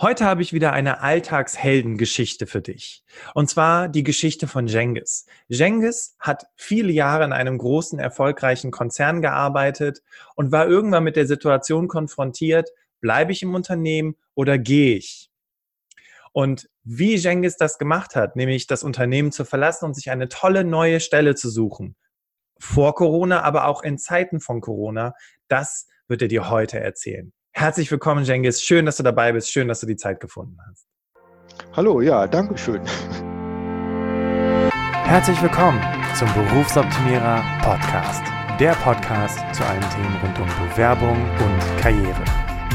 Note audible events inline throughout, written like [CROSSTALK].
Heute habe ich wieder eine Alltagsheldengeschichte für dich. Und zwar die Geschichte von Jengis. Jengis hat viele Jahre in einem großen, erfolgreichen Konzern gearbeitet und war irgendwann mit der Situation konfrontiert, bleibe ich im Unternehmen oder gehe ich? Und wie Jengis das gemacht hat, nämlich das Unternehmen zu verlassen und sich eine tolle neue Stelle zu suchen, vor Corona, aber auch in Zeiten von Corona, das wird er dir heute erzählen. Herzlich willkommen, Jengis. Schön, dass du dabei bist. Schön, dass du die Zeit gefunden hast. Hallo, ja, danke schön. Herzlich willkommen zum Berufsoptimierer Podcast. Der Podcast zu allen Themen rund um Bewerbung und Karriere.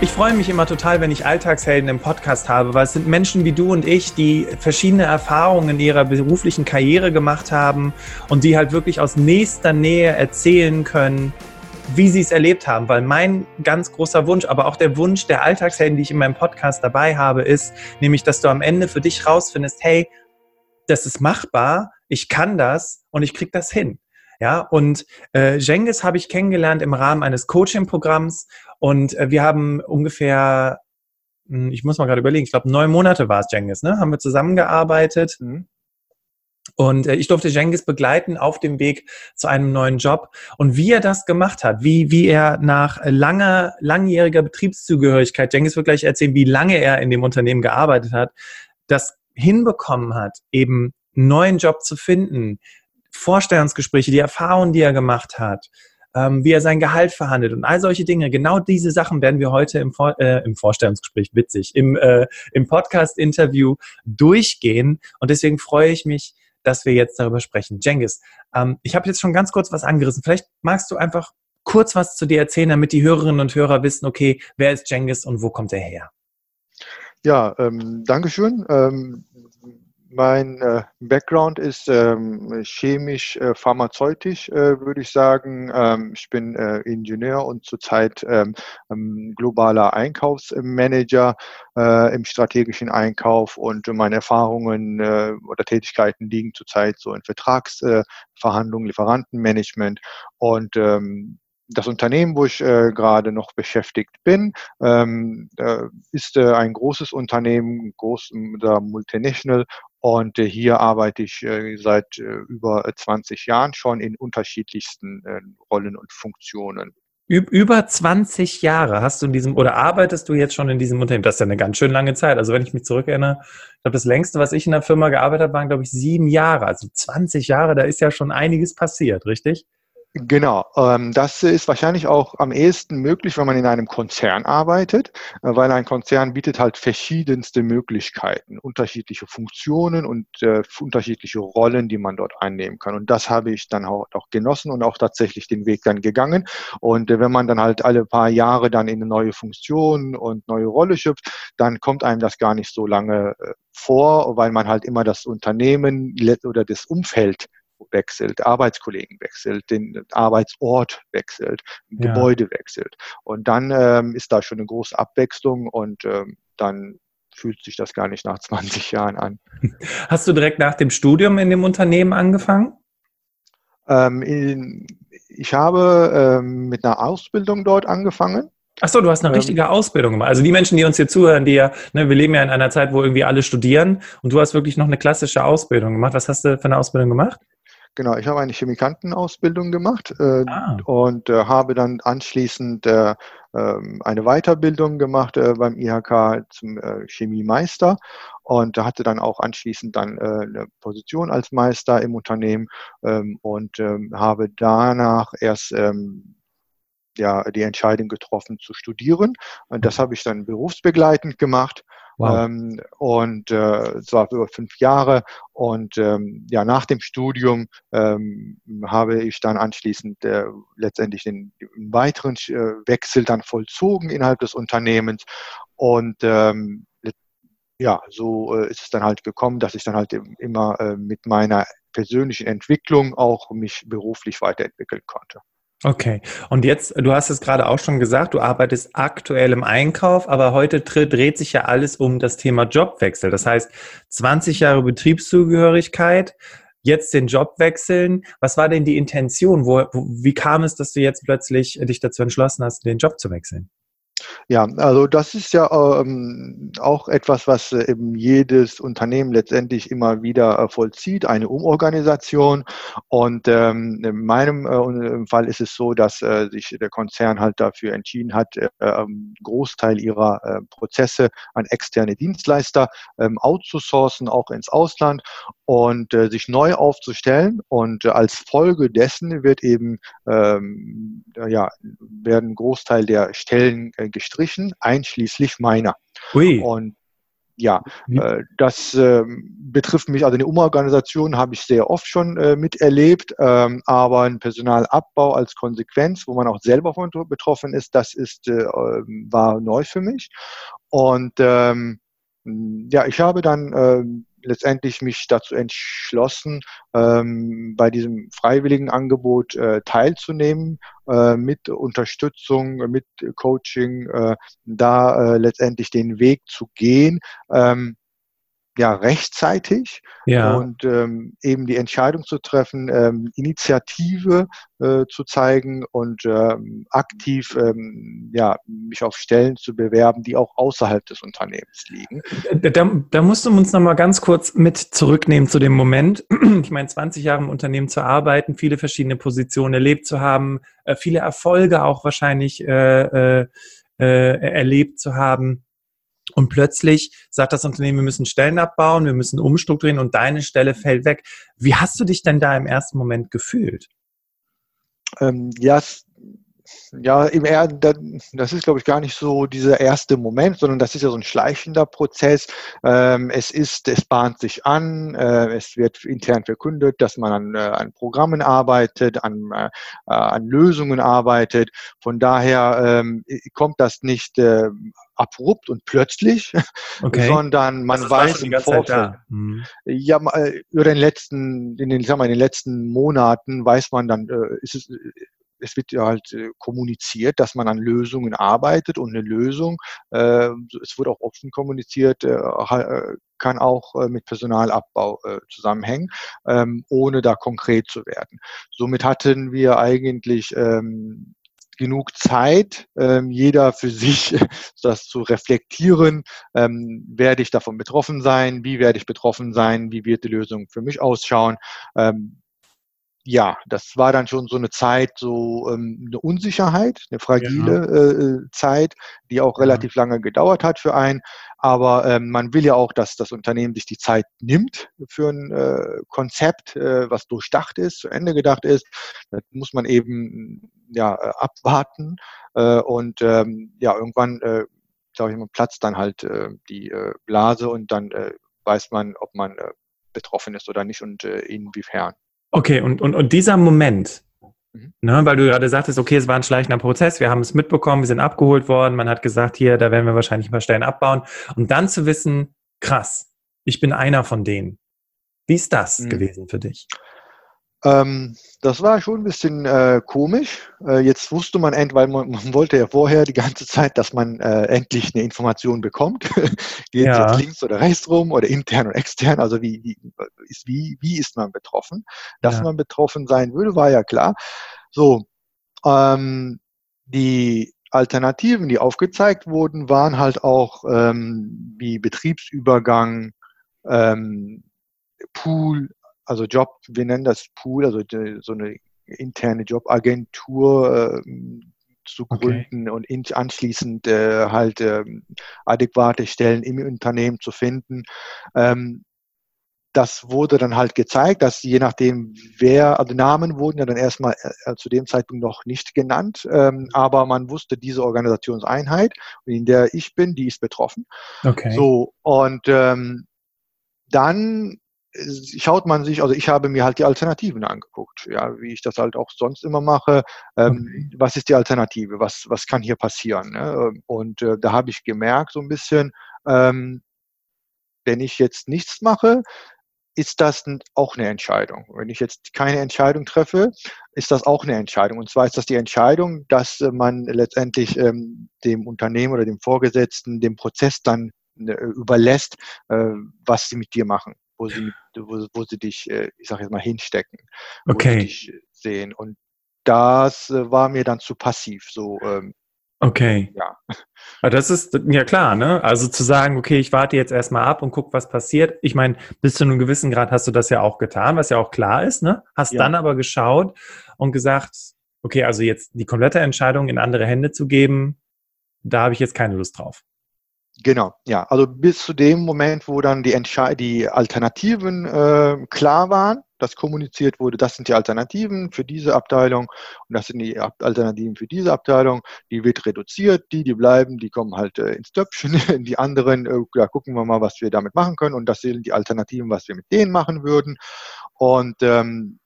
Ich freue mich immer total, wenn ich Alltagshelden im Podcast habe, weil es sind Menschen wie du und ich, die verschiedene Erfahrungen in ihrer beruflichen Karriere gemacht haben und die halt wirklich aus nächster Nähe erzählen können, wie sie es erlebt haben. Weil mein ganz großer Wunsch, aber auch der Wunsch der Alltagshelden, die ich in meinem Podcast dabei habe, ist nämlich, dass du am Ende für dich rausfindest, hey, das ist machbar, ich kann das und ich krieg das hin. Ja, und äh, Jengis habe ich kennengelernt im Rahmen eines Coaching-Programms und äh, wir haben ungefähr, hm, ich muss mal gerade überlegen, ich glaube neun Monate war es Jengis, ne? Haben wir zusammengearbeitet. Mhm. Und äh, ich durfte Jengis begleiten auf dem Weg zu einem neuen Job. Und wie er das gemacht hat, wie, wie er nach langer, langjähriger Betriebszugehörigkeit, Jengis wird gleich erzählen, wie lange er in dem Unternehmen gearbeitet hat, das hinbekommen hat, eben einen neuen Job zu finden, Vorstellungsgespräche, die Erfahrungen, die er gemacht hat, ähm, wie er sein Gehalt verhandelt und all solche Dinge. Genau diese Sachen werden wir heute im, Vor äh, im Vorstellungsgespräch, witzig, im, äh, im Podcast-Interview durchgehen. Und deswegen freue ich mich, dass wir jetzt darüber sprechen. Jengis, ähm, ich habe jetzt schon ganz kurz was angerissen. Vielleicht magst du einfach kurz was zu dir erzählen, damit die Hörerinnen und Hörer wissen, okay, wer ist Jengis und wo kommt er her? Ja, ähm, Dankeschön. Ähm, mein äh, Background ist ähm, chemisch-pharmazeutisch, äh, äh, würde ich sagen. Ähm, ich bin äh, Ingenieur und zurzeit ähm, ähm globaler Einkaufsmanager äh, im strategischen Einkauf und meine Erfahrungen äh, oder Tätigkeiten liegen zurzeit so in Vertragsverhandlungen, Lieferantenmanagement und ähm, das Unternehmen, wo ich äh, gerade noch beschäftigt bin, ähm, äh, ist äh, ein großes Unternehmen, groß, Multinational und äh, hier arbeite ich äh, seit äh, über 20 Jahren schon in unterschiedlichsten Rollen und Funktionen. Über 20 Jahre hast du in diesem oder arbeitest du jetzt schon in diesem Unternehmen? Das ist ja eine ganz schön lange Zeit. Also wenn ich mich zurückerinnere, ich glaube, das längste, was ich in der Firma gearbeitet habe, waren, glaube ich, sieben Jahre. Also 20 Jahre, da ist ja schon einiges passiert, richtig? Genau, ähm, das ist wahrscheinlich auch am ehesten möglich, wenn man in einem Konzern arbeitet, äh, weil ein Konzern bietet halt verschiedenste Möglichkeiten, unterschiedliche Funktionen und äh, unterschiedliche Rollen, die man dort einnehmen kann. Und das habe ich dann auch, genossen und auch tatsächlich den Weg dann gegangen. Und äh, wenn man dann halt alle paar Jahre dann in eine neue Funktion und neue Rolle schöpft, dann kommt einem das gar nicht so lange äh, vor, weil man halt immer das Unternehmen oder das Umfeld wechselt, Arbeitskollegen wechselt, den Arbeitsort wechselt, ja. Gebäude wechselt. Und dann ähm, ist da schon eine große Abwechslung und ähm, dann fühlt sich das gar nicht nach [LAUGHS] 20 Jahren an. Hast du direkt nach dem Studium in dem Unternehmen angefangen? Ähm, in, ich habe ähm, mit einer Ausbildung dort angefangen. Ach so, du hast eine ähm, richtige Ausbildung gemacht. Also die Menschen, die uns hier zuhören, die ja, ne, wir leben ja in einer Zeit, wo irgendwie alle studieren und du hast wirklich noch eine klassische Ausbildung gemacht. Was hast du für eine Ausbildung gemacht? Genau, ich habe eine Chemikantenausbildung gemacht äh, ah. und äh, habe dann anschließend äh, ähm, eine Weiterbildung gemacht äh, beim IHK zum äh, Chemiemeister und hatte dann auch anschließend dann äh, eine Position als Meister im Unternehmen ähm, und ähm, habe danach erst ja, die Entscheidung getroffen zu studieren. Und das habe ich dann berufsbegleitend gemacht Wow. Ähm, und äh, es war über fünf Jahre. Und ähm, ja, nach dem Studium ähm, habe ich dann anschließend äh, letztendlich den, den weiteren äh, Wechsel dann vollzogen innerhalb des Unternehmens. Und ähm, ja, so äh, ist es dann halt gekommen, dass ich dann halt immer äh, mit meiner persönlichen Entwicklung auch mich beruflich weiterentwickeln konnte. Okay. Und jetzt, du hast es gerade auch schon gesagt, du arbeitest aktuell im Einkauf, aber heute dreht sich ja alles um das Thema Jobwechsel. Das heißt, 20 Jahre Betriebszugehörigkeit, jetzt den Job wechseln. Was war denn die Intention? Wo, wie kam es, dass du jetzt plötzlich dich dazu entschlossen hast, den Job zu wechseln? Ja, also das ist ja ähm, auch etwas, was äh, eben jedes Unternehmen letztendlich immer wieder äh, vollzieht, eine Umorganisation. Und ähm, in meinem äh, Fall ist es so, dass äh, sich der Konzern halt dafür entschieden hat, äh, ähm, Großteil ihrer äh, Prozesse an externe Dienstleister ähm, outzusourcen, auch ins Ausland und sich neu aufzustellen. Und als Folge dessen wird eben ähm, ja, werden Großteil der Stellen äh, gestrichen, einschließlich meiner. Ui. Und ja, äh, das äh, betrifft mich, also eine Umorganisation habe ich sehr oft schon äh, miterlebt, ähm, aber ein Personalabbau als Konsequenz, wo man auch selber von betroffen ist, das ist, äh, ähm, war neu für mich. Und ähm, ja, ich habe dann ähm, letztendlich mich dazu entschlossen, ähm, bei diesem freiwilligen Angebot äh, teilzunehmen, äh, mit Unterstützung, mit Coaching, äh, da äh, letztendlich den Weg zu gehen. Ähm, ja rechtzeitig ja. und ähm, eben die Entscheidung zu treffen, ähm, Initiative äh, zu zeigen und ähm, aktiv ähm, ja, mich auf Stellen zu bewerben, die auch außerhalb des Unternehmens liegen. Da, da musst du uns noch mal ganz kurz mit zurücknehmen zu dem Moment. [CLEARS THROAT] Ich meine, 20 Jahre im Unternehmen zu arbeiten, viele verschiedene Positionen erlebt zu haben, äh, viele Erfolge auch wahrscheinlich äh, äh, äh erlebt zu haben und plötzlich sagt das Unternehmen, wir müssen Stellen abbauen, wir müssen umstrukturieren und deine Stelle fällt weg. Wie hast du dich denn da im ersten Moment gefühlt? Ähm, ja, ja, im er, das ist, glaube ich, gar nicht so dieser erste Moment, sondern das ist ja so ein schleichender Prozess. Ähm, es ist, es bahnt sich an, äh, es wird intern verkündet, dass man an, äh, an Programmen arbeitet, an, äh, an Lösungen arbeitet. Von daher ähm, kommt das nicht abrupt und plötzlich, [LAUGHS] okay. sondern man also weiß im Vorfeld. Mhm. Ja, über den letzten, in den, sagen wir, in den letzten Monaten weiß man dann, ist es, es wird ja halt äh, kommuniziert, dass man an Lösungen arbeitet und eine Lösung, äh, es wird auch offen kommuniziert, äh, äh kann auch äh, mit Personalabbau äh, zusammenhängen, ähm, ohne da konkret zu werden. Somit hatten wir eigentlich ähm, genug Zeit, ähm, jeder für sich [LAUGHS] das zu reflektieren. Ähm, werde ich davon betroffen sein? Wie werde ich betroffen sein? Wie wird die Lösung für mich ausschauen? Ähm, ja, das war dann schon so eine Zeit, so ähm, eine Unsicherheit, eine fragile ja. Äh, Zeit, die auch relativ ja. lange gedauert hat für einen. Aber ähm, man will ja auch, dass das Unternehmen sich die Zeit nimmt für ein äh, Konzept, äh, was durchdacht ist, zu Ende gedacht ist. Das muss man eben ja abwarten äh, und ähm, ja irgendwann, äh, glaube ich, man platzt dann halt äh, die äh, Blase und dann äh, weiß man, ob man äh, betroffen ist oder nicht und äh, inwiefern. Okay, und, und, und dieser Moment, mhm. ne, weil du gerade sagtest, okay, es war ein schleichender Prozess, wir haben es mitbekommen, wir sind abgeholt worden, man hat gesagt, hier, da werden wir wahrscheinlich ein paar Stellen abbauen. Und dann zu wissen, krass, ich bin einer von denen. Wie ist das mhm. gewesen für dich? Ähm, das war schon ein bisschen äh, komisch. Äh, jetzt wusste man end, weil man, [LAUGHS] man, wollte ja vorher die ganze Zeit, dass man äh, endlich eine Information bekommt. [LAUGHS] Geht ja. jetzt links oder rechts rum oder intern oder extern. Also wie, wie, ist, wie, wie ist man betroffen? Dass ja. man betroffen sein würde, war ja klar. So, ähm, die Alternativen, die aufgezeigt wurden, waren halt auch ähm, wie Betriebsübergang, ähm, Pool, also Job, wir nennen das Pool, also die, so eine interne Jobagentur äh, zu gründen okay. und anschließend äh, halt äh, adäquate Stellen im Unternehmen zu finden. Ähm, das wurde dann halt gezeigt, dass je nachdem, wer, also Namen wurden ja dann erstmal äh, zu dem Zeitpunkt noch nicht genannt, ähm, aber man wusste, diese Organisationseinheit, in der ich bin, die ist betroffen. Okay. So, und ähm, dann schaut man sich, also ich habe mir halt die Alternativen angeguckt, ja, wie ich das halt auch sonst immer mache. Ähm. Was ist die Alternative? Was, was kann hier passieren? Ne? Und äh, da habe ich gemerkt, so ein bisschen, ähm, wenn ich jetzt nichts mache, ist das auch eine Entscheidung. Wenn ich jetzt keine Entscheidung treffe, ist das auch eine Entscheidung. Und zwar ist das die Entscheidung, dass man letztendlich ähm, dem Unternehmen oder dem Vorgesetzten den Prozess dann äh, überlässt, äh, was sie mit dir machen, wo sie, wo, wo sie dich, äh, ich sage jetzt mal, hinstecken, okay. wo sie dich sehen. Und das äh, war mir dann zu passiv. So, ähm, Okay. Ja. Das ist ja klar, ne? Also zu sagen, okay, ich warte jetzt erstmal ab und guck, was passiert. Ich meine, bis zu einem gewissen Grad hast du das ja auch getan, was ja auch klar ist, ne? Hast ja. dann aber geschaut und gesagt, okay, also jetzt die komplette Entscheidung in andere Hände zu geben, da habe ich jetzt keine Lust drauf. Genau, ja. Also bis zu dem Moment, wo dann die, Entsche die Alternativen äh, klar waren, dass kommuniziert wurde, das sind die Alternativen für diese Abteilung und das sind die Alternativen für diese Abteilung, die wird reduziert, die, die bleiben, die kommen halt äh, ins Töpfchen, [LAUGHS] die anderen, äh, ja, gucken wir mal, was wir damit machen können und das sind die Alternativen, was wir mit denen machen würden und ähm,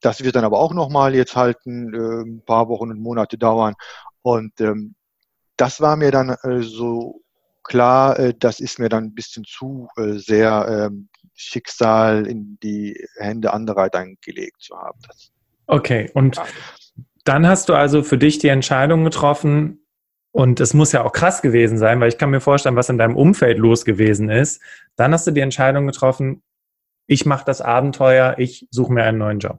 das wird dann aber auch nochmal jetzt halt ein, äh, ein paar Wochen und Monate dauern und ähm, das war mir dann äh, so klar, äh, das ist mir dann ein bisschen zu äh, sehr ähm, Schicksal in die Hände anderer dann gelegt zu haben. Das, okay, und ja. dann hast du also für dich die Entscheidung getroffen, und es muss ja auch krass gewesen sein, weil ich kann mir vorstellen, was in deinem Umfeld los gewesen ist. Dann hast du die Entscheidung getroffen, ich mache das Abenteuer, ich suche mir einen neuen Job.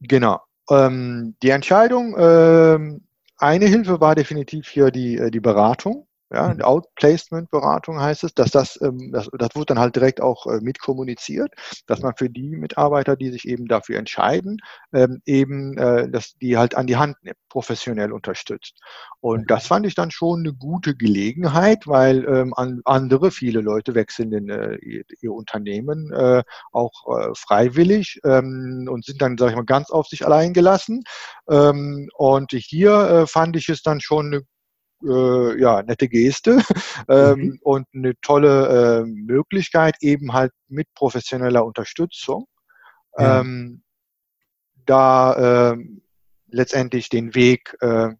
Genau. Ähm, die Entscheidung, ähm, eine Hilfe war definitiv hier die, äh, die Beratung. Ja, mhm. Outplacement-Beratung heißt es, dass das, ähm, das, das wird dann halt direkt auch äh, mitkommuniziert, dass man für die Mitarbeiter, die sich eben dafür entscheiden, ähm, eben, äh, dass die halt an die Hand nimmt, professionell unterstützt. Und das fand ich dann schon eine gute Gelegenheit, weil ähm, an, andere, viele Leute wechseln in äh, ihr, Unternehmen auch freiwillig und sind dann, sag ich mal, ganz auf sich allein gelassen. Und hier fand ich es dann schon eine äh, ja, nette Geste [LAUGHS] ähm, mhm. und eine tolle äh, Möglichkeit, eben halt mit professioneller Unterstützung, ja. ähm, da äh, letztendlich den Weg äh,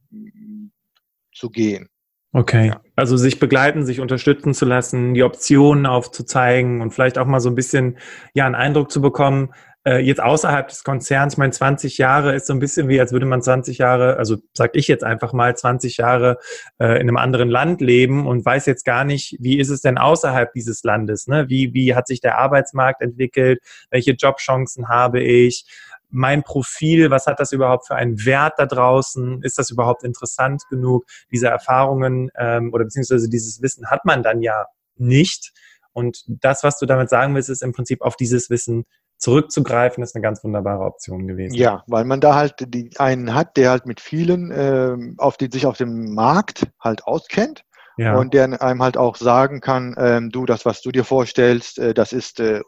zu gehen. Okay, ja. also sich begleiten, sich unterstützen zu lassen, die Optionen aufzuzeigen und vielleicht auch mal so ein bisschen ja einen Eindruck zu bekommen, äh, jetzt außerhalb des Konzerns, ich meine, 20 Jahre ist so ein bisschen wie, als würde man 20 Jahre, also sag ich jetzt einfach mal, 20 Jahre äh, in einem anderen Land leben und weiß jetzt gar nicht, wie ist es denn außerhalb dieses Landes? Ne? Wie, wie hat sich der Arbeitsmarkt entwickelt? Welche Jobchancen habe ich? mein Profil, was hat das überhaupt für einen Wert da draußen? Ist das überhaupt interessant genug? Diese Erfahrungen ähm, oder beziehungsweise dieses Wissen hat man dann ja nicht. Und das, was du damit sagen willst, ist im Prinzip auf dieses Wissen zurückzugreifen, ist eine ganz wunderbare Option gewesen. Ja, weil man da halt die, einen hat, der halt mit vielen, äh, auf die, sich auf dem Markt halt auskennt. Ja. Und der einem halt auch sagen kann, ähm, du, das, was du dir vorstellst, äh, das ist äh,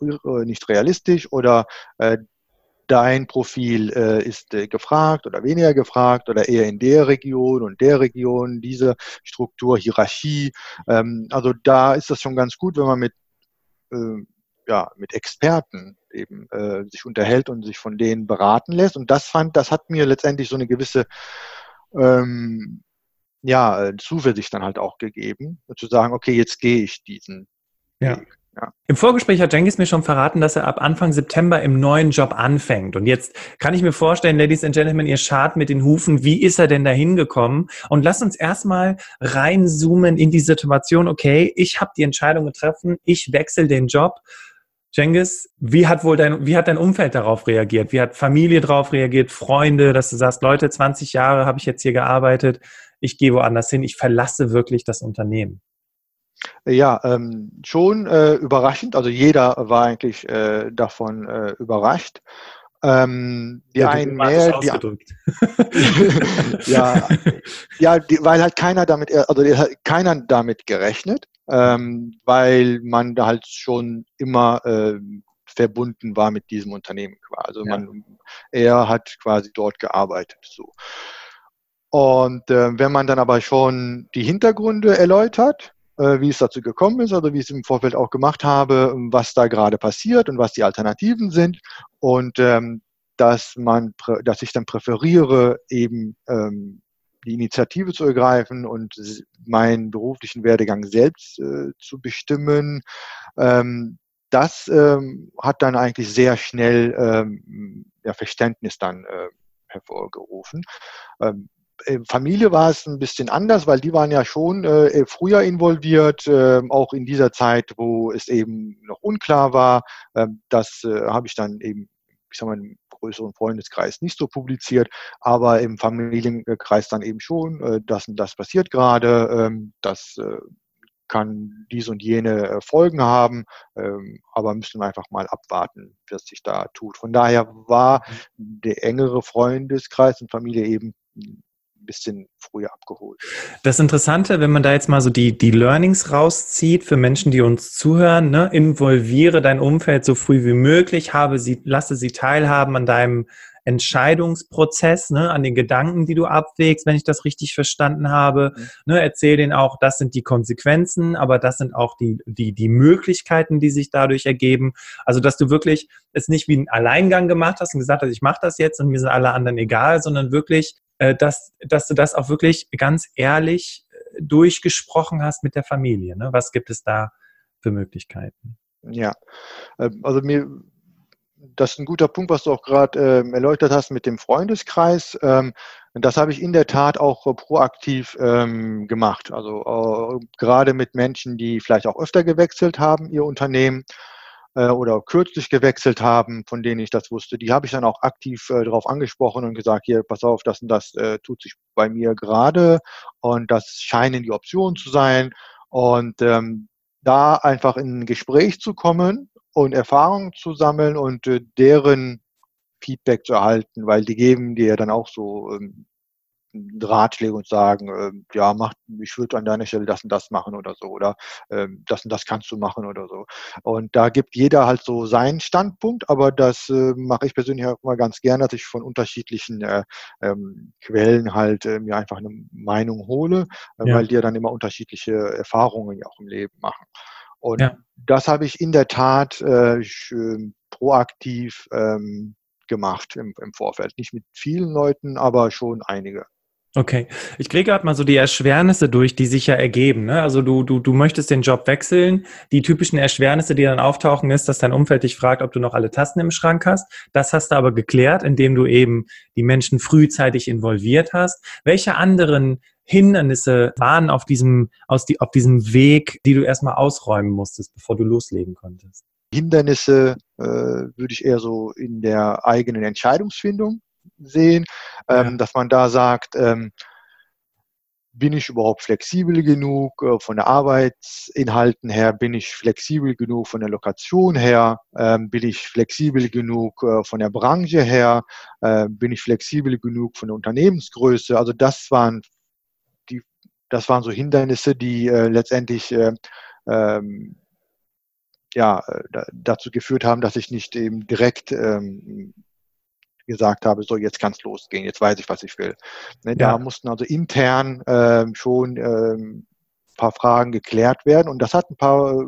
nicht realistisch oder äh, dein Profil äh, ist äh, gefragt oder weniger gefragt oder eher in der Region und der Region, diese Struktur, Hierarchie. Ähm, also da ist das schon ganz gut, wenn man mit, äh, ja, mit Experten eben äh, sich unterhält und sich von denen beraten lässt. Und das fand, das hat mir letztendlich so eine gewisse ähm, ja, Zuversicht dann halt auch gegeben, zu sagen, okay, jetzt gehe ich diesen ja. Weg. Ja. Im Vorgespräch hat Jengis mir schon verraten, dass er ab Anfang September im neuen Job anfängt. Und jetzt kann ich mir vorstellen, Ladies and Gentlemen, ihr schart mit den Hufen, wie ist er denn da hingekommen? Und lasst uns erstmal reinzoomen in die Situation, okay, ich habe die Entscheidung getroffen, ich wechsle den Job Cengiz, wie hat wohl dein, wie hat dein Umfeld darauf reagiert? Wie hat Familie darauf reagiert? Freunde, dass du sagst, Leute, 20 Jahre habe ich jetzt hier gearbeitet, ich gehe woanders hin, ich verlasse wirklich das Unternehmen. Ja, ähm, schon äh, überraschend. Also jeder war eigentlich äh, davon äh, überrascht. Ähm, die ja, einen mehr, die, [LAUGHS] ja, ja, die, weil halt keiner damit, also keiner damit gerechnet ähm, weil man da halt schon immer äh, verbunden war mit diesem Unternehmen quasi. Also ja. man, er hat quasi dort gearbeitet. So. Und äh, wenn man dann aber schon die Hintergründe erläutert, äh, wie es dazu gekommen ist, oder wie ich es im Vorfeld auch gemacht habe, was da gerade passiert und was die Alternativen sind und ähm, dass man, dass ich dann präferiere, eben ähm, die Initiative zu ergreifen und meinen beruflichen Werdegang selbst äh, zu bestimmen, ähm, das ähm, hat dann eigentlich sehr schnell ähm, ja, Verständnis dann äh, hervorgerufen. Ähm, Familie war es ein bisschen anders, weil die waren ja schon äh, früher involviert, äh, auch in dieser Zeit, wo es eben noch unklar war. Äh, das äh, habe ich dann eben, ich sag mal, im größeren Freundeskreis nicht so publiziert, aber im Familienkreis dann eben schon, äh, das und das passiert gerade, ähm, das äh, kann dies und jene Folgen haben, ähm, aber müssen wir einfach mal abwarten, was sich da tut. Von daher war mhm. der engere Freundeskreis und Familie eben ein bisschen früher abgeholt. Das Interessante, wenn man da jetzt mal so die, die Learnings rauszieht für Menschen, die uns zuhören, ne? involviere dein Umfeld so früh wie möglich, habe sie, lasse sie teilhaben an deinem Entscheidungsprozess, ne, an den Gedanken, die du abwägst, wenn ich das richtig verstanden habe. Mhm. Ne, erzähl denen auch, das sind die Konsequenzen, aber das sind auch die, die, die Möglichkeiten, die sich dadurch ergeben. Also, dass du wirklich es nicht wie einen Alleingang gemacht hast und gesagt hast, ich mache das jetzt und mir sind alle anderen egal, sondern wirklich dass, dass du das auch wirklich ganz ehrlich äh, durchgesprochen hast mit der Familie. Ne? Was gibt es da für Möglichkeiten? Ja, ähm, also mir, das ist ein guter Punkt, was du auch gerade ähm, erläutert hast mit dem Freundeskreis. Ähm, das habe ich in der Tat auch äh, proaktiv ähm, gemacht. Also äh, gerade mit Menschen, die vielleicht auch öfter gewechselt haben, ihr Unternehmen äh, oder kürzlich gewechselt haben, von denen ich das wusste, die habe ich dann auch aktiv äh, darauf angesprochen und gesagt, hier, pass auf, das und das äh, tut sich bei mir gerade und das scheinen die Optionen zu sein. Und ähm, da einfach in ein Gespräch zu kommen und Erfahrungen zu sammeln und äh, deren Feedback zu erhalten, weil die geben dir dann auch so ähm, Ratschläge und sagen, äh, ja, mach, ich würde an deiner Stelle das und das machen oder so, oder äh, das und das kannst du machen oder so. Und da gibt jeder halt so seinen Standpunkt, aber das äh, mache ich persönlich auch immer ganz gerne, dass ich von unterschiedlichen äh, ähm, Quellen halt äh, mir einfach eine Meinung hole, äh, ja. weil die ja dann immer unterschiedliche Erfahrungen ja auch im Leben machen. Und ja. das habe ich in der Tat äh, proaktiv ähm, gemacht im, im Vorfeld. Nicht mit vielen Leuten, aber schon einige. Okay, ich kriege gerade mal so die Erschwernisse durch, die sich ja ergeben. Ne? Also du, du, du möchtest den Job wechseln. Die typischen Erschwernisse, die dann auftauchen, ist, dass dein Umfeld dich fragt, ob du noch alle Tasten im Schrank hast. Das hast du aber geklärt, indem du eben die Menschen frühzeitig involviert hast. Welche anderen Hindernisse waren auf diesem, aus die, auf diesem Weg, die du erstmal ausräumen musstest, bevor du loslegen konntest? Hindernisse äh, würde ich eher so in der eigenen Entscheidungsfindung sehen, ja. ähm, dass man da sagt, ähm, bin ich überhaupt flexibel genug äh, von der Arbeitsinhalten her? Bin ich flexibel genug von der Lokation her? Ähm, bin ich flexibel genug äh, von der Branche her? Äh, bin ich flexibel genug von der Unternehmensgröße? Also das waren die, das waren so Hindernisse, die äh, letztendlich äh, ähm, ja, äh, dazu geführt haben, dass ich nicht eben direkt ähm, gesagt habe, so jetzt kann es losgehen, jetzt weiß ich, was ich will. Ne, ja. Da mussten also intern äh, schon äh, ein paar Fragen geklärt werden und das hat ein paar,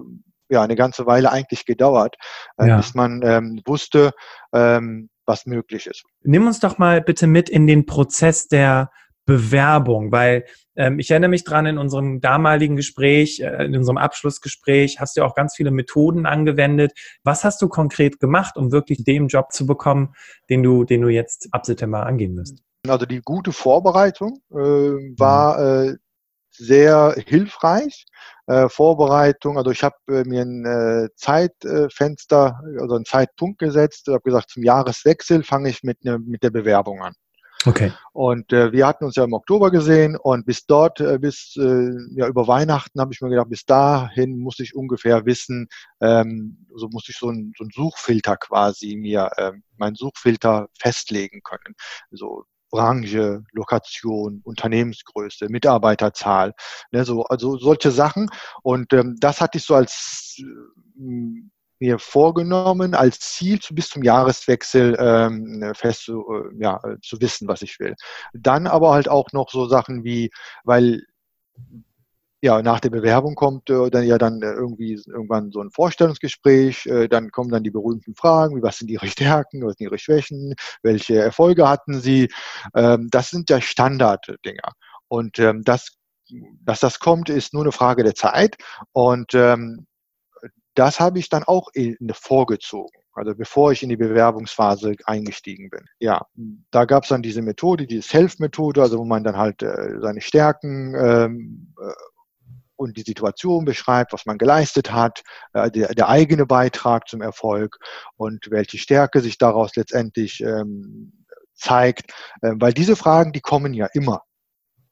ja, eine ganze Weile eigentlich gedauert, äh, ja. bis man ähm, wusste, ähm, was möglich ist. Nimm uns doch mal bitte mit in den Prozess der Bewerbung, weil ähm, ich erinnere mich dran, in unserem damaligen Gespräch, äh, in unserem Abschlussgespräch, hast du auch ganz viele Methoden angewendet. Was hast du konkret gemacht, um wirklich den Job zu bekommen, den du, den du jetzt ab September angehen wirst? Also die gute Vorbereitung äh, war mhm. äh, sehr hilfreich. Äh, Vorbereitung, also ich habe äh, mir ein äh, Zeitfenster, also einen Zeitpunkt gesetzt, habe gesagt, zum Jahreswechsel fange ich mit, ne, mit der Bewerbung an. Okay. Und äh, wir hatten uns ja im Oktober gesehen und bis dort, äh, bis äh, ja über Weihnachten habe ich mir gedacht, bis dahin muss ich ungefähr wissen, ähm, so muss ich so ein, so Suchfilter quasi mir, äh, meinen Suchfilter festlegen können. So Branche, Lokation, Unternehmensgröße, Mitarbeiterzahl, ne, so, also solche Sachen. Und ähm, das hatte ich so als äh, mir vorgenommen, als Ziel bis zum Jahreswechsel ähm, fest zu, äh, ja, zu wissen, was ich will. Dann aber halt auch noch so Sachen wie, weil ja, nach der Bewerbung kommt äh, dann ja dann äh, irgendwie irgendwann so ein Vorstellungsgespräch, äh, dann kommen dann die berühmten Fragen, wie was sind ihre Stärken, was sind ihre Schwächen, welche Erfolge hatten sie. Ähm, das sind ja Standarddinger. Und ähm, das, dass das kommt, ist nur eine Frage der Zeit. Und ähm, das habe ich dann auch vorgezogen. Also bevor ich in die Bewerbungsphase eingestiegen bin. Ja, da gab es dann diese Methode, die Self-Methode, also wo man dann halt äh, seine Stärken ähm, äh, und die Situation beschreibt, was man geleistet hat, äh, der, der, eigene Beitrag zum Erfolg und welche Stärke sich daraus letztendlich ähm, zeigt. Äh, weil diese Fragen, die kommen ja immer.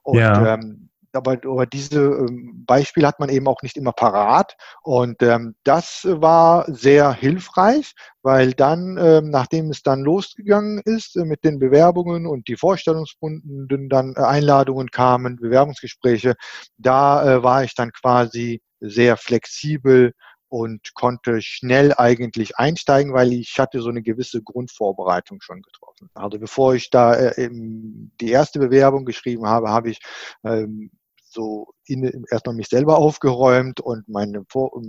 Und ja. ähm, aber, aber diese ähm, Beispiele hat man eben auch nicht immer parat. Und ähm, das war sehr hilfreich, weil dann, ähm, nachdem es dann losgegangen ist äh, mit den Bewerbungen und die Vorstellungsrunden dann äh, Einladungen kamen, Bewerbungsgespräche, da äh, war ich dann quasi sehr flexibel und konnte schnell eigentlich einsteigen, weil ich hatte so eine gewisse Grundvorbereitung schon getroffen. Also bevor ich da äh, die erste Bewerbung geschrieben habe, habe ich ähm, so in, erstmal mich selber aufgeräumt und meine,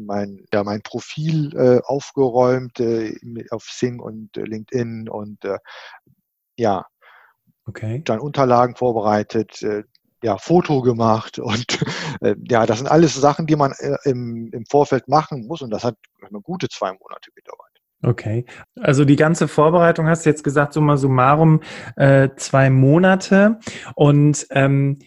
mein, ja, mein Profil äh, aufgeräumt äh, auf Sing und äh, LinkedIn und äh, ja, okay. dann Unterlagen vorbereitet, äh, ja, Foto gemacht und [LAUGHS] äh, ja, das sind alles Sachen, die man im, im Vorfeld machen muss und das hat eine gute zwei Monate gedauert. Okay, also die ganze Vorbereitung hast du jetzt gesagt, summa summarum zwei Monate und ähm,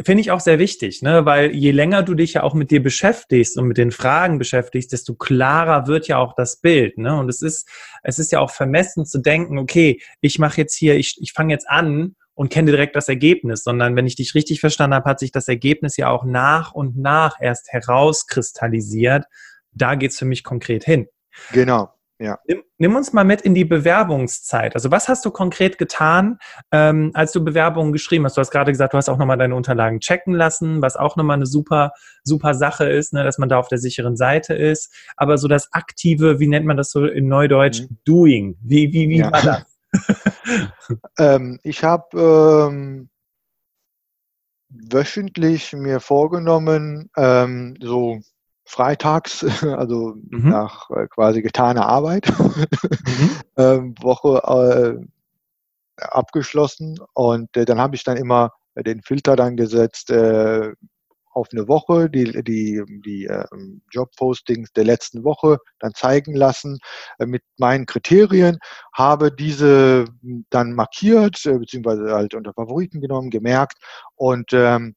Finde ich auch sehr wichtig, ne? weil je länger du dich ja auch mit dir beschäftigst und mit den Fragen beschäftigst, desto klarer wird ja auch das Bild. Ne? Und es ist, es ist ja auch vermessen zu denken, okay, ich mache jetzt hier, ich, ich fange jetzt an und kenne direkt das Ergebnis, sondern wenn ich dich richtig verstanden habe, hat sich das Ergebnis ja auch nach und nach erst herauskristallisiert. Da geht's für mich konkret hin. Genau. Ja. Nimm, nimm, uns mal mit in die Bewerbungszeit. Also was hast du konkret getan, ähm, als du Bewerbungen geschrieben hast? Du hast gerade gesagt, du hast auch nochmal deine Unterlagen checken lassen, was auch nochmal eine super, super Sache ist, ne, dass man da auf der sicheren Seite ist. Aber so das aktive, wie nennt man das so in Neudeutsch, mhm. Doing. Wie, wie, wie ja. war das? [LAUGHS] ähm, ich habe ähm, wöchentlich mir vorgenommen, ähm, so freitags, [LAUGHS] also mhm. nach äh, quasi getaner Arbeit, mhm. [LAUGHS] ähm, Woche äh, abgeschlossen und äh, dann habe ich dann immer den Filter dann gesetzt äh, auf eine Woche, die, die, die äh, Jobpostings der letzten Woche dann zeigen lassen äh, mit meinen Kriterien, habe diese dann markiert, äh, beziehungsweise halt unter Favoriten genommen, gemerkt und ähm,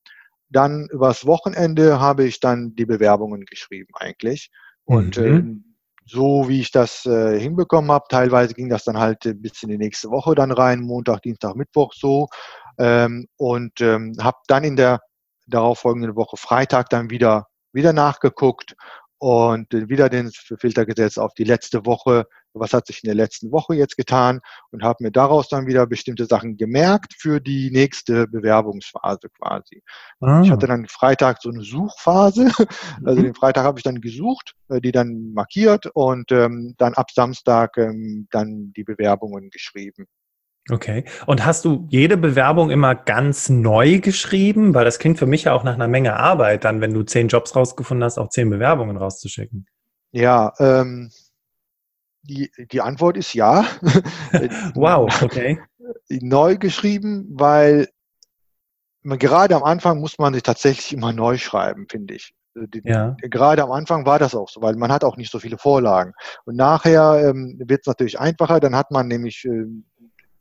dann übers Wochenende habe ich dann die Bewerbungen geschrieben eigentlich. Und mhm. äh, so wie ich das äh, hinbekommen habe, teilweise ging das dann halt bis in die nächste Woche dann rein, Montag, Dienstag, Mittwoch so. Ähm, und ähm, habe dann in der darauffolgenden Woche Freitag dann wieder, wieder nachgeguckt und wieder den Filter gesetzt auf die letzte Woche, was hat sich in der letzten Woche jetzt getan und habe mir daraus dann wieder bestimmte Sachen gemerkt für die nächste Bewerbungsphase quasi. Ah. Ich hatte dann Freitag so eine Suchphase, also mhm. den Freitag habe ich dann gesucht, äh, die dann markiert und ähm, dann ab Samstag ähm, dann die Bewerbungen geschrieben. Okay. Und hast du jede Bewerbung immer ganz neu geschrieben? Weil das klingt für mich ja auch nach einer Menge Arbeit, dann, wenn du zehn Jobs rausgefunden hast, auch zehn Bewerbungen rauszuschicken. Ja, ähm, die, die Antwort ist ja. [LAUGHS] wow, okay. Neu geschrieben, weil man, gerade am Anfang muss man sich tatsächlich immer neu schreiben, finde ich. Also ja. Gerade am Anfang war das auch so, weil man hat auch nicht so viele Vorlagen. Und nachher ähm, wird es natürlich einfacher, dann hat man nämlich äh,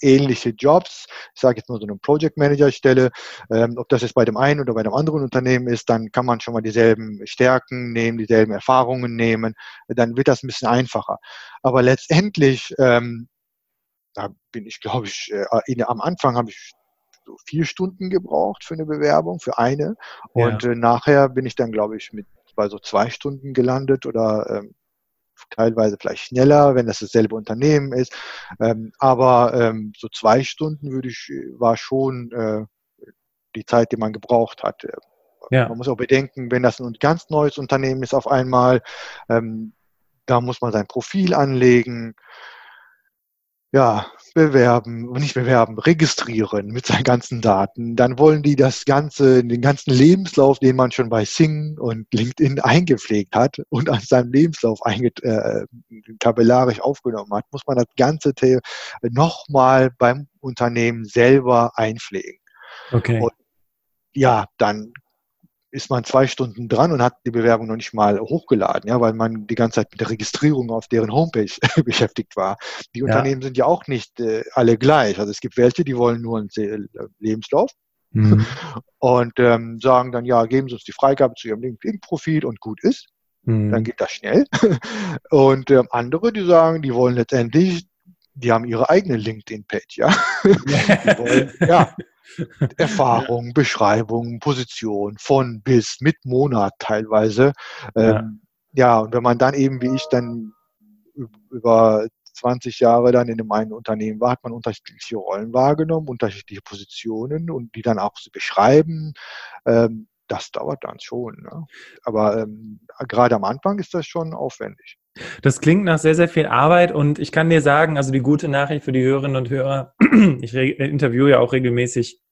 ähnliche Jobs. Ich sage jetzt nur so eine Project Manager Stelle. Ähm, ob das jetzt bei dem einen oder bei dem anderen Unternehmen ist, dann kann man schon mal dieselben Stärken nehmen, dieselben Erfahrungen nehmen. Dann wird das ein bisschen einfacher. Aber letztendlich, ähm, da bin ich, glaube ich, äh, in, am Anfang habe ich so vier Stunden gebraucht für eine Bewerbung, für eine. Und ja. äh, nachher bin ich dann, glaube ich, mit bei so zwei Stunden gelandet oder ähm, teilweise vielleicht schneller, wenn das dasselbe Unternehmen ist. Ähm, aber ähm, so zwei Stunden würde ich, war schon äh, die Zeit, die man gebraucht hat. Ja. Man muss auch bedenken, wenn das ein ganz neues Unternehmen ist auf einmal, ähm, da muss man sein Profil anlegen ja, bewerben, nicht bewerben, registrieren mit seinen ganzen Daten. Dann wollen die das ganze, den ganzen Lebenslauf, den man schon bei Sing und LinkedIn eingepflegt hat und an seinem Lebenslauf äh, tabellarisch aufgenommen hat, muss man das ganze nochmal beim Unternehmen selber einpflegen. Okay. Und ja, dann ist man zwei Stunden dran und hat die Bewerbung noch nicht mal hochgeladen, ja, weil man die ganze Zeit mit der Registrierung auf deren Homepage [LAUGHS] beschäftigt war. Die ja. Unternehmen sind ja auch nicht äh, alle gleich. Also es gibt welche, die wollen nur einen Lebenslauf mhm. [LAUGHS] und ähm, sagen dann, ja, geben Sie uns die Freigabe zu Ihrem LinkedIn-Profil und gut ist. Mhm. Dann geht das schnell. [LAUGHS] Und ähm, andere, die sagen, die wollen letztendlich, die haben ihre eigene LinkedIn-Page, ja. die wollen, ja, Erfahrung, Beschreibung, Position von bis mit Monat teilweise. Ja. Ähm, ja, und wenn man dann eben wie ich dann über 20 Jahre dann in einem einen Unternehmen war, hat man unterschiedliche Rollen wahrgenommen, unterschiedliche Positionen und die dann auch zu beschreiben. Ähm, das dauert dann schon. Ne? Aber ähm, gerade am Anfang ist das schon aufwendig. Das klingt nach sehr, sehr viel Arbeit und ich kann dir sagen, also die gute Nachricht für die Hörerinnen und Hörer, [CLEARS THROAT] ich interviewe ja auch regelmäßig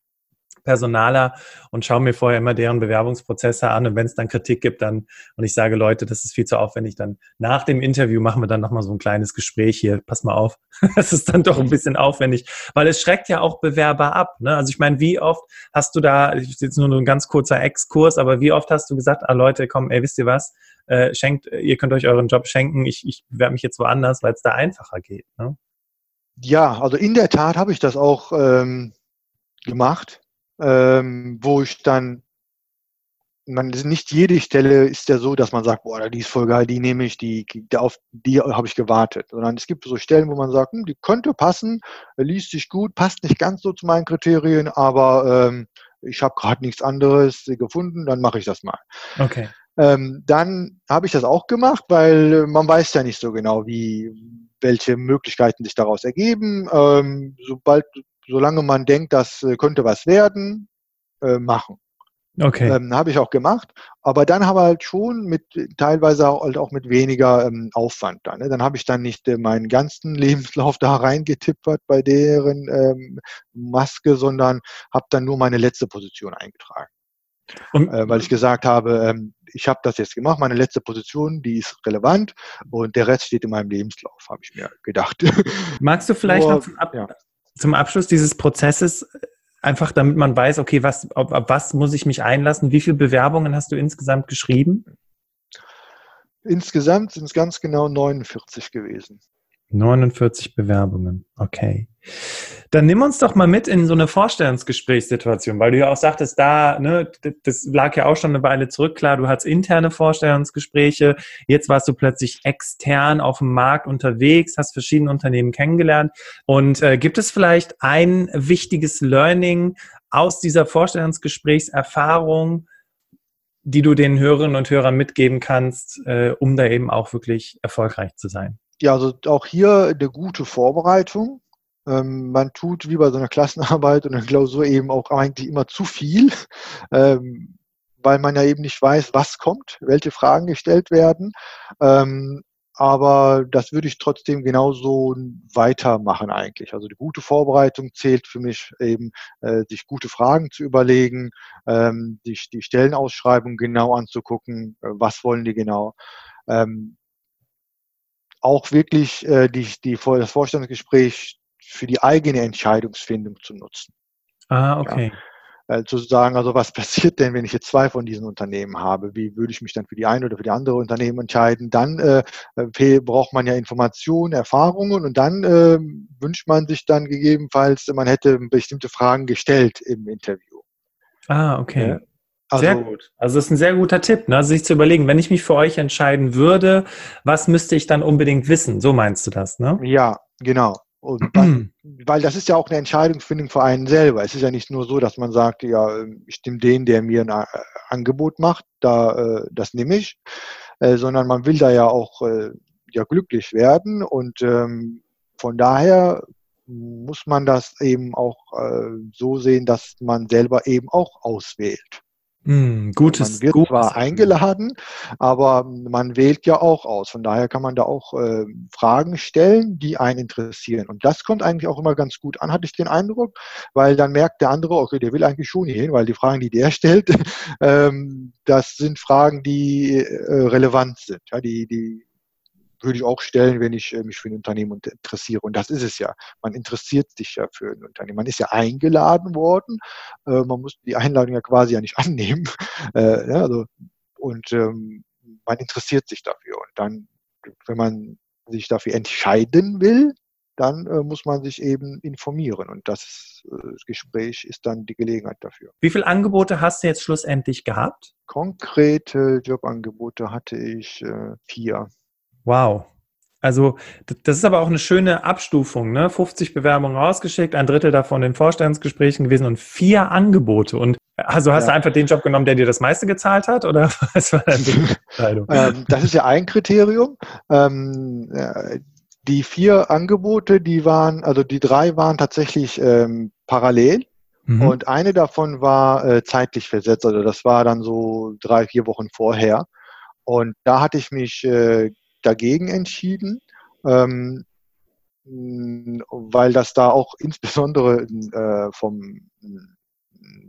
Personaler und schaue mir vorher immer deren Bewerbungsprozesse an und wenn es dann Kritik gibt, dann und ich sage, Leute, das ist viel zu aufwendig, dann nach dem Interview machen wir dann nochmal so ein kleines Gespräch hier, pass mal auf, [LAUGHS] das ist dann doch ein bisschen aufwendig, weil es schreckt ja auch Bewerber ab. Ne? Also ich meine, wie oft hast du da, jetzt nur ein ganz kurzer Exkurs, aber wie oft hast du gesagt, ah Leute, komm, ey, wisst ihr was, äh, schenkt, ihr könnt euch euren Job schenken, ich, ich bewerbe mich jetzt woanders, weil es da einfacher geht. Ne? Ja, also in der Tat habe ich das auch ähm, gemacht ähm, wo ich dann, man, nicht jede Stelle ist ja so, dass man sagt, boah, die ist voll geil, die nehme ich, die, auf die habe ich gewartet. Sondern es gibt so Stellen, wo man sagt, hm, die könnte passen, liest sich gut, passt nicht ganz so zu meinen Kriterien, aber ähm, ich habe gerade nichts anderes gefunden, dann mache ich das mal. Okay. Ähm, dann habe ich das auch gemacht, weil man weiß ja nicht so genau, wie welche Möglichkeiten sich daraus ergeben. Ähm, sobald solange man denkt, das äh, könnte was werden, äh, machen. Okay. Ähm, habe ich auch gemacht. Aber dann habe ich halt schon mit teilweise halt auch mit weniger ähm, Aufwand dann. Ne? Dann habe ich dann nicht äh, meinen ganzen [LAUGHS] Lebenslauf da reingetippert bei deren ähm, Maske, sondern habe dann nur meine letzte Position eingetragen. Äh, weil ich gesagt habe, ähm, ich habe das jetzt gemacht, meine letzte Position, die ist relevant und der Rest steht in meinem Lebenslauf, habe ich mir gedacht. [LAUGHS] Magst du vielleicht Nur, noch zum, Ab ja zum Abschluss dieses Prozesses einfach, damit man weiß, okay, was, auf, auf was muss ich mich einlassen? Wie viele Bewerbungen hast du insgesamt geschrieben? Insgesamt sind es ganz genau 49 gewesen. 49 Bewerbungen, okay. Dann nimm uns doch mal mit in so eine Vorstellungsgesprächssituation, weil du ja auch sagtest, da, ne, das lag ja auch schon eine Weile zurück, klar, du hattest interne Vorstellungsgespräche, jetzt warst du plötzlich extern auf dem Markt unterwegs, hast verschiedene Unternehmen kennengelernt und äh, gibt es vielleicht ein wichtiges Learning aus dieser Vorstellungsgesprächserfahrung, die du den Hörerinnen und Hörern mitgeben kannst, äh, um da eben auch wirklich erfolgreich zu sein? Ja, also auch hier eine gute Vorbereitung. Ähm, man tut wie bei so einer Klassenarbeit und einer Klausur eben auch eigentlich immer zu viel, ähm, weil man ja eben nicht weiß, was kommt, welche Fragen gestellt werden. Ähm, aber das würde ich trotzdem genauso weitermachen eigentlich. Also die gute Vorbereitung zählt für mich eben, äh, sich gute Fragen zu überlegen, ähm, sich die Stellenausschreibung genau anzugucken, äh, was wollen die genau. Ähm, auch wirklich äh, die, die, das Vorstellungsgespräch für die eigene Entscheidungsfindung zu nutzen. Ah, okay. Ja. Äh, zu sagen, also was [LAUGHS] passiert denn, wenn ich jetzt zwei von diesen Unternehmen habe? Wie würde ich mich dann für die eine oder für die andere Unternehmen entscheiden? Dann äh, äh braucht man ja Informationen, Erfahrungen und dann äh, wünscht man sich dann gegebenenfalls, man hätte bestimmte Fragen gestellt im Interview. Ah, okay. Also, sehr gut. Also das ist ein sehr guter Tipp, ne? Also sich zu überlegen, wenn ich mich für euch entscheiden würde, was müsste ich dann unbedingt wissen? So meinst du das, ne? Ja, genau. Dann, [CLEARS THROAT] weil das ist ja auch eine Entscheidungsfindung für einen selber. Es ist ja nicht nur so, dass man sagt, ja, ich stimme den, der mir ein äh, Angebot macht, da, äh, das nehme ich, äh, sondern man will da ja auch ja glücklich werden und ähm, von daher muss man das eben auch so sehen, dass man selber eben auch auswählt. Mm, gutes, man wird gutes. zwar eingeladen, aber man wählt ja auch aus. Von daher kann man da auch äh, Fragen stellen, die einen interessieren. Und das kommt eigentlich auch immer ganz gut an, hatte ich den Eindruck, weil dann merkt der andere, okay, der will eigentlich schon hier hin, weil die Fragen, die der [LAUGHS] stellt, ähm, das sind Fragen, die äh, relevant sind, ja, die, die würde ich auch stellen, wenn ich äh, mich für ein Unternehmen interessiere. Und das ist es ja. Man interessiert sich ja für ein Unternehmen. Man ist ja eingeladen worden. Äh, man muss die Einladung ja quasi ja nicht [LAUGHS] annehmen. Äh, also, und ähm, man interessiert sich dafür. Und dann, wenn man sich dafür entscheiden will, dann äh, muss man sich eben informieren. Und das äh, Gespräch ist dann die Gelegenheit dafür. Wie viele Angebote hast du jetzt schlussendlich gehabt? Konkrete Jobangebote hatte ich äh, vier. Wow. Also das ist aber auch eine schöne Abstufung, ne? 50 Bewerbungen rausgeschickt, ein Drittel davon in Vorstellungsgesprächen gewesen und vier Angebote. Und also hast ja. du einfach den Job genommen, der dir das meiste gezahlt hat, oder [LAUGHS] was war deine Entscheidung? ähm, das ist ja ein Kriterium. Ähm, äh, die vier Angebote, die waren, also die drei waren tatsächlich ähm, parallel. Mhm. Und eine davon war äh, zeitlich versetzt, also das war dann so drei, vier Wochen vorher. Und da hatte ich mich äh, dagegen entschieden, ähm, weil das da auch [LAUGHS] insbesondere äh, vom,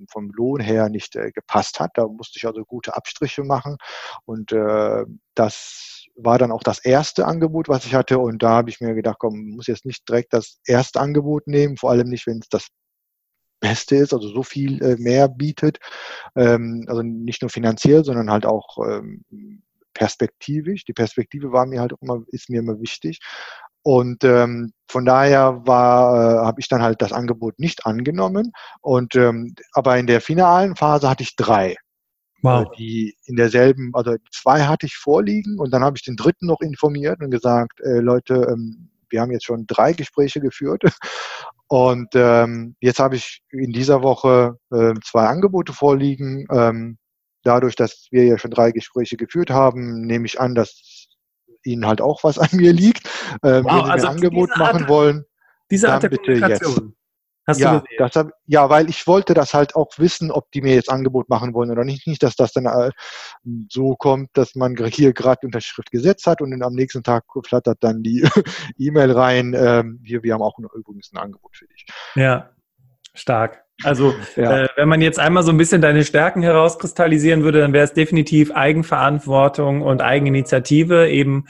vom Lohn her nicht äh, gepasst hat. Da musste ich also gute Abstriche machen und äh, das war dann auch das erste Angebot, was ich hatte und da habe ich mir gedacht, komm, muss jetzt nicht direkt das erste Angebot nehmen, vor allem nicht, wenn es das Beste ist, also so viel äh, mehr bietet, ähm, also nicht nur finanziell, sondern halt auch ähm, perspektivisch. Die Perspektive war mir halt immer, ist mir immer wichtig. Und ähm, von daher war, äh, habe ich dann halt das Angebot nicht angenommen. Und ähm, aber in der finalen Phase hatte ich drei. Wow. Äh, die in derselben, also zwei hatte ich vorliegen und dann habe ich den dritten noch informiert und gesagt, äh, Leute, ähm, wir haben jetzt schon drei Gespräche geführt [LAUGHS] und ähm, jetzt habe ich in dieser Woche äh, zwei Angebote vorliegen. Ähm, dadurch, dass wir ja schon drei Gespräche geführt haben, nehme ich an, dass Ihnen halt auch was [LAUGHS] an mir liegt. Ähm, wow, wenn Sie also ein Angebot machen Art, wollen, diese Art dann bitte jetzt. Hast ja, das hab, ja, weil ich wollte das halt auch wissen, ob die mir jetzt Angebot machen wollen oder nicht. Nicht, dass das dann äh, so kommt, dass man hier gerade Unterschrift gesetzt hat und am nächsten Tag flattert dann die [LAUGHS] E-Mail rein. Ähm, hier, wir haben auch übrigens ein Angebot für dich. Ja, stark. Also [LAUGHS] ja. äh, wenn man jetzt einmal so ein bisschen deine Stärken herauskristallisieren würde, dann wäre es definitiv Eigenverantwortung und Eigeninitiative, eben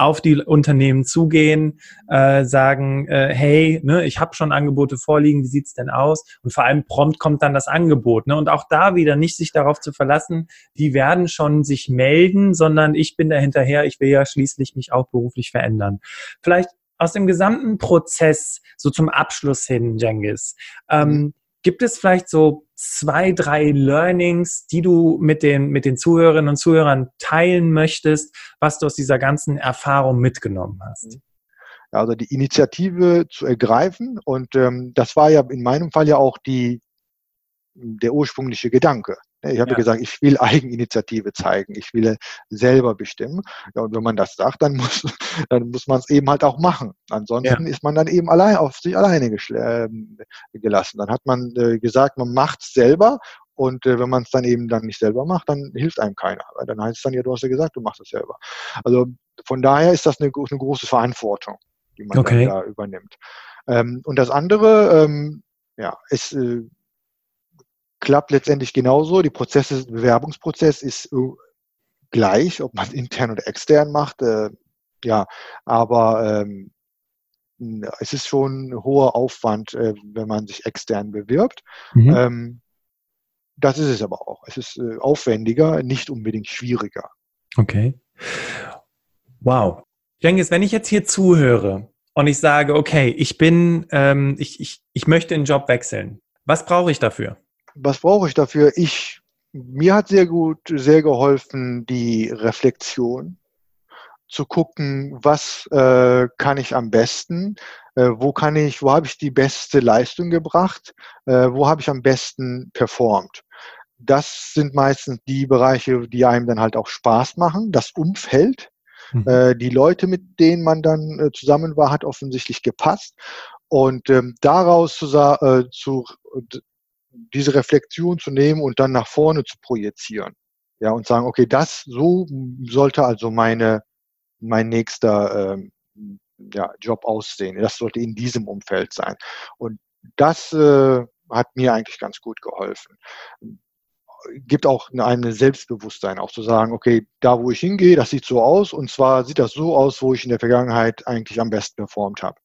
auf die Unternehmen zugehen, äh, sagen, äh, hey, ne, ich habe schon Angebote vorliegen, wie sieht's denn aus? Und vor allem prompt kommt dann das Angebot. Ne? Und auch da wieder nicht sich darauf zu verlassen, die werden schon sich melden, sondern ich bin da hinterher, ich will ja schließlich mich auch beruflich verändern. Vielleicht aus dem gesamten Prozess, so zum Abschluss hin, Jengis, ähm, mhm. Gibt es vielleicht so zwei, drei Learnings, die du mit den, mit den Zuhörerinnen und Zuhörern teilen möchtest, was du aus dieser ganzen Erfahrung mitgenommen hast? Also die Initiative zu ergreifen und ähm, das war ja in meinem Fall ja auch die, der ursprüngliche Gedanke. Ich habe ja. gesagt, ich will [LAUGHS] Eigeninitiative zeigen, ich will selber bestimmen. Ja, und wenn man das sagt, dann [LAUGHS] muss, dann muss man es eben halt auch machen. Ansonsten ja. ist man dann eben allein auf sich alleine äh, gelassen. Dann hat man äh, gesagt, man macht es selber und äh, wenn man es dann eben dann nicht selber macht, dann hilft einem keiner. Weil dann heißt es dann, ja, du hast ja gesagt, du machst es selber. Also von daher ist das eine, eine große Verantwortung, die man okay. da übernimmt. Ähm, und das andere, ähm, ja, ist äh, klappt letztendlich genauso. Die Prozesse, der Bewerbungsprozess ist äh, gleich, ob man [LAUGHS] intern oder extern macht. Äh, ja, aber ähm, es ist schon ein hoher Aufwand, äh, wenn man sich extern bewirbt. Mhm. Ähm, das ist es aber auch. Es ist äh, aufwendiger, nicht unbedingt schwieriger. Okay. Wow. Jengis, wenn ich jetzt hier zuhöre und ich sage, okay, ich bin, ähm, ich, ich, ich möchte den Job wechseln, was brauche ich dafür? Was brauche ich dafür? Ich, mir hat sehr gut, sehr geholfen die Reflexion, zu gucken, was äh, kann ich am besten, äh, wo kann ich, wo habe ich die beste Leistung gebracht, äh, wo habe ich am besten performt. Das sind meistens die Bereiche, die einem dann halt auch Spaß machen. Das Umfeld, mhm. Äh, die Leute, mit denen man dann äh, zusammen war, hat offensichtlich gepasst. Und ähm, daraus zu, äh, zu diese Reflexion zu nehmen und dann nach vorne zu projizieren. Ja, und sagen, okay, das so sollte also meine, mein nächster ähm, ja, Job aussehen. Das sollte in diesem Umfeld sein. Und das äh, hat mir eigentlich ganz gut geholfen. gibt auch ein Selbstbewusstsein, auch zu sagen, okay, da wo ich hingehe, das sieht so aus und zwar sieht das so aus, wo ich in der Vergangenheit eigentlich am besten performt habe.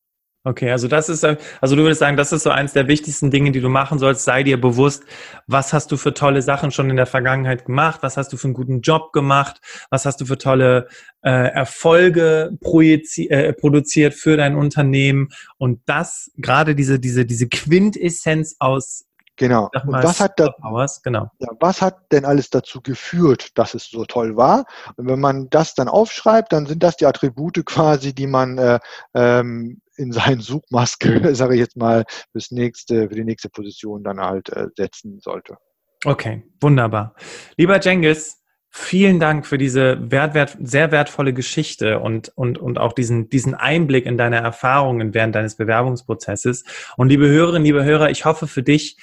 Okay, also das ist, also du würdest sagen, das ist so eins der wichtigsten Dinge, die du machen sollst. Sei dir bewusst, was hast du für tolle Sachen schon in der Vergangenheit gemacht? Was hast du für einen guten Job gemacht? Was hast du für tolle äh, Erfolge äh, produziert für dein Unternehmen? Und das, gerade diese, diese, diese Quintessenz aus Genau. Und was hat, da, genau. Ja, was hat denn alles dazu geführt, dass es so toll war? Und wenn man das dann aufschreibt, dann sind das die Attribute quasi, die man äh, ähm, in seinen Suchmaske, [LAUGHS] sage ich jetzt mal, fürs nächste, für die nächste Position dann halt äh, setzen sollte. Okay, wunderbar. Lieber Jengis, vielen Dank für diese wert, wert, sehr wertvolle Geschichte und, und, und auch diesen, diesen Einblick in deine Erfahrungen während deines Bewerbungsprozesses. Und liebe Hörerinnen, liebe Hörer, ich hoffe für dich,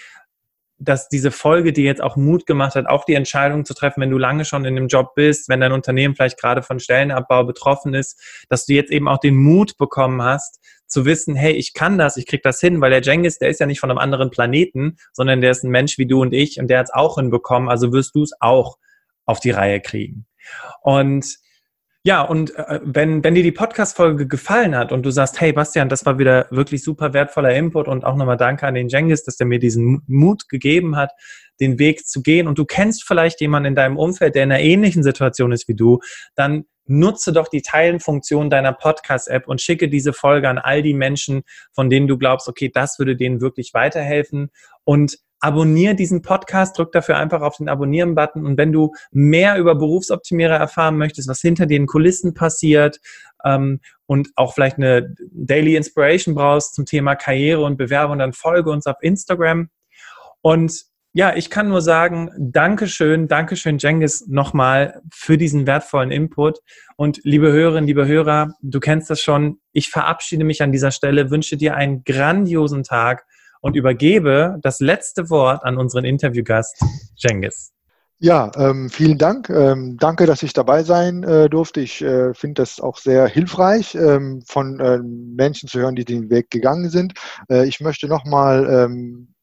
dass diese Folge dir jetzt auch Mut gemacht hat, auch die Entscheidung zu treffen, wenn du lange schon in dem Job bist, wenn dein Unternehmen vielleicht gerade von Stellenabbau betroffen ist, dass du jetzt eben auch den Mut bekommen hast, zu wissen, hey, ich kann das, ich krieg das hin, weil der Jengis, der ist ja nicht von einem anderen Planeten, sondern der ist ein Mensch wie du und ich und der hat es auch hinbekommen, also wirst du es auch auf die Reihe kriegen. Und ja, und äh, wenn, wenn dir die Podcast-Folge gefallen hat und du sagst, hey Bastian, das war wieder wirklich super wertvoller Input und auch nochmal danke an den Jengis, dass der mir diesen Mut gegeben hat, den Weg zu gehen und du kennst vielleicht jemanden in deinem Umfeld, der in einer ähnlichen Situation ist wie du, dann nutze doch die Teilenfunktion deiner Podcast-App und schicke diese Folge an all die Menschen, von denen du glaubst, okay, das würde denen wirklich weiterhelfen. Und abonniere diesen Podcast, drück dafür einfach auf den Abonnieren-Button. Und wenn du mehr über Berufsoptimierer erfahren möchtest, was hinter den Kulissen passiert ähm, und auch vielleicht eine Daily Inspiration brauchst zum Thema Karriere und Bewerbung, dann folge uns auf Instagram. Und ja, ich kann nur sagen, Dankeschön, Dankeschön, Jengis, nochmal für diesen wertvollen Input. Und liebe Hörerinnen, liebe Hörer, du kennst das schon. Ich verabschiede mich an dieser Stelle, wünsche dir einen grandiosen Tag und übergebe das letzte Wort an unseren Interviewgast, Jengis. Ja, ähm, vielen Dank. Ähm, danke, dass ich dabei sein äh, durfte. Ich äh, finde das auch sehr hilfreich, ähm, von äh, Menschen zu hören, die den Weg gegangen sind. Äh, ich möchte nochmal ähm, äh,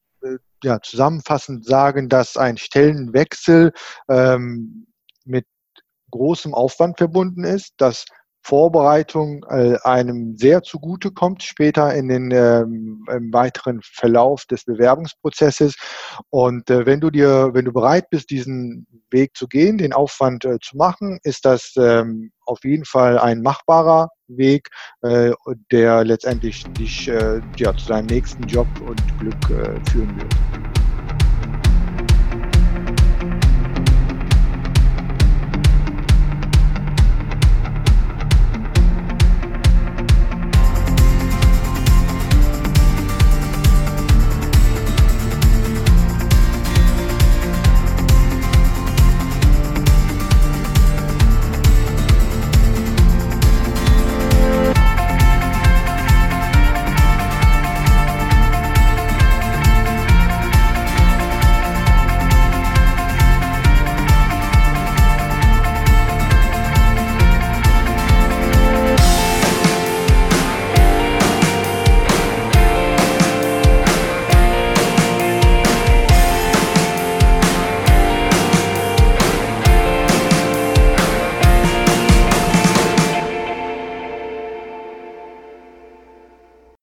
ja, zusammenfassend sagen, dass ein Stellenwechsel ähm, mit großem Aufwand verbunden ist, dass Vorbereitung äh, einem sehr zugute kommt später in den ähm, im weiteren Verlauf des Bewerbungsprozesses. Und äh, wenn du dir, wenn du bereit bist, diesen Weg zu gehen, den Aufwand äh, zu machen, ist das ähm, auf jeden Fall ein machbarer Weg, äh, der letztendlich dich äh, ja, zu deinem nächsten Job und Glück äh, führen wird.